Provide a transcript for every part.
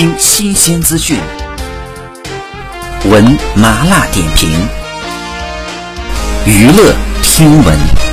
听新鲜资讯，闻麻辣点评，娱乐听闻。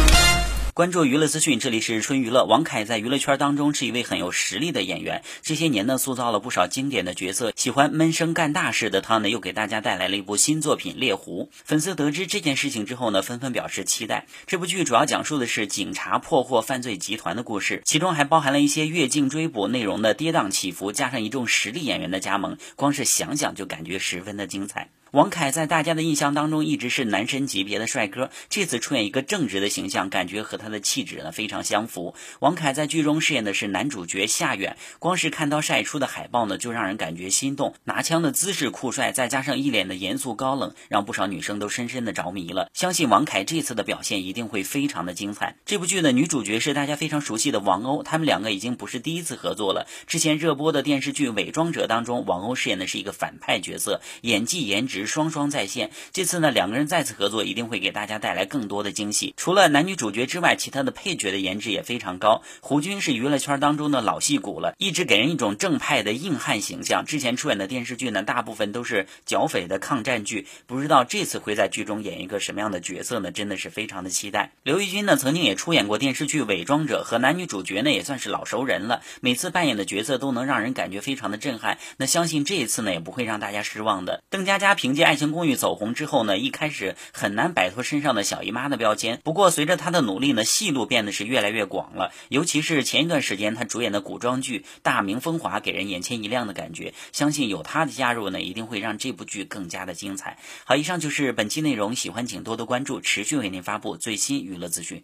关注娱乐资讯，这里是春娱乐。王凯在娱乐圈当中是一位很有实力的演员，这些年呢塑造了不少经典的角色。喜欢闷声干大事的他呢，又给大家带来了一部新作品《猎狐》。粉丝得知这件事情之后呢，纷纷表示期待。这部剧主要讲述的是警察破获犯罪集团的故事，其中还包含了一些越境追捕内容的跌宕起伏，加上一众实力演员的加盟，光是想想就感觉十分的精彩。王凯在大家的印象当中一直是男神级别的帅哥，这次出演一个正直的形象，感觉和他的气质呢非常相符。王凯在剧中饰演的是男主角夏远，光是看到晒出的海报呢，就让人感觉心动。拿枪的姿势酷帅，再加上一脸的严肃高冷，让不少女生都深深的着迷了。相信王凯这次的表现一定会非常的精彩。这部剧的女主角是大家非常熟悉的王鸥，他们两个已经不是第一次合作了。之前热播的电视剧《伪装者》当中，王鸥饰演的是一个反派角色，演技颜值。双双在线，这次呢两个人再次合作，一定会给大家带来更多的惊喜。除了男女主角之外，其他的配角的颜值也非常高。胡军是娱乐圈当中的老戏骨了，一直给人一种正派的硬汉形象。之前出演的电视剧呢，大部分都是剿匪的抗战剧，不知道这次会在剧中演一个什么样的角色呢？真的是非常的期待。刘奕君呢，曾经也出演过电视剧《伪装者》，和男女主角呢也算是老熟人了，每次扮演的角色都能让人感觉非常的震撼。那相信这一次呢，也不会让大家失望的。邓家佳凭借《爱情公寓》走红之后呢，一开始很难摆脱身上的小姨妈的标签。不过随着她的努力呢，戏路变得是越来越广了。尤其是前一段时间她主演的古装剧《大明风华》，给人眼前一亮的感觉。相信有她的加入呢，一定会让这部剧更加的精彩。好，以上就是本期内容，喜欢请多多关注，持续为您发布最新娱乐资讯。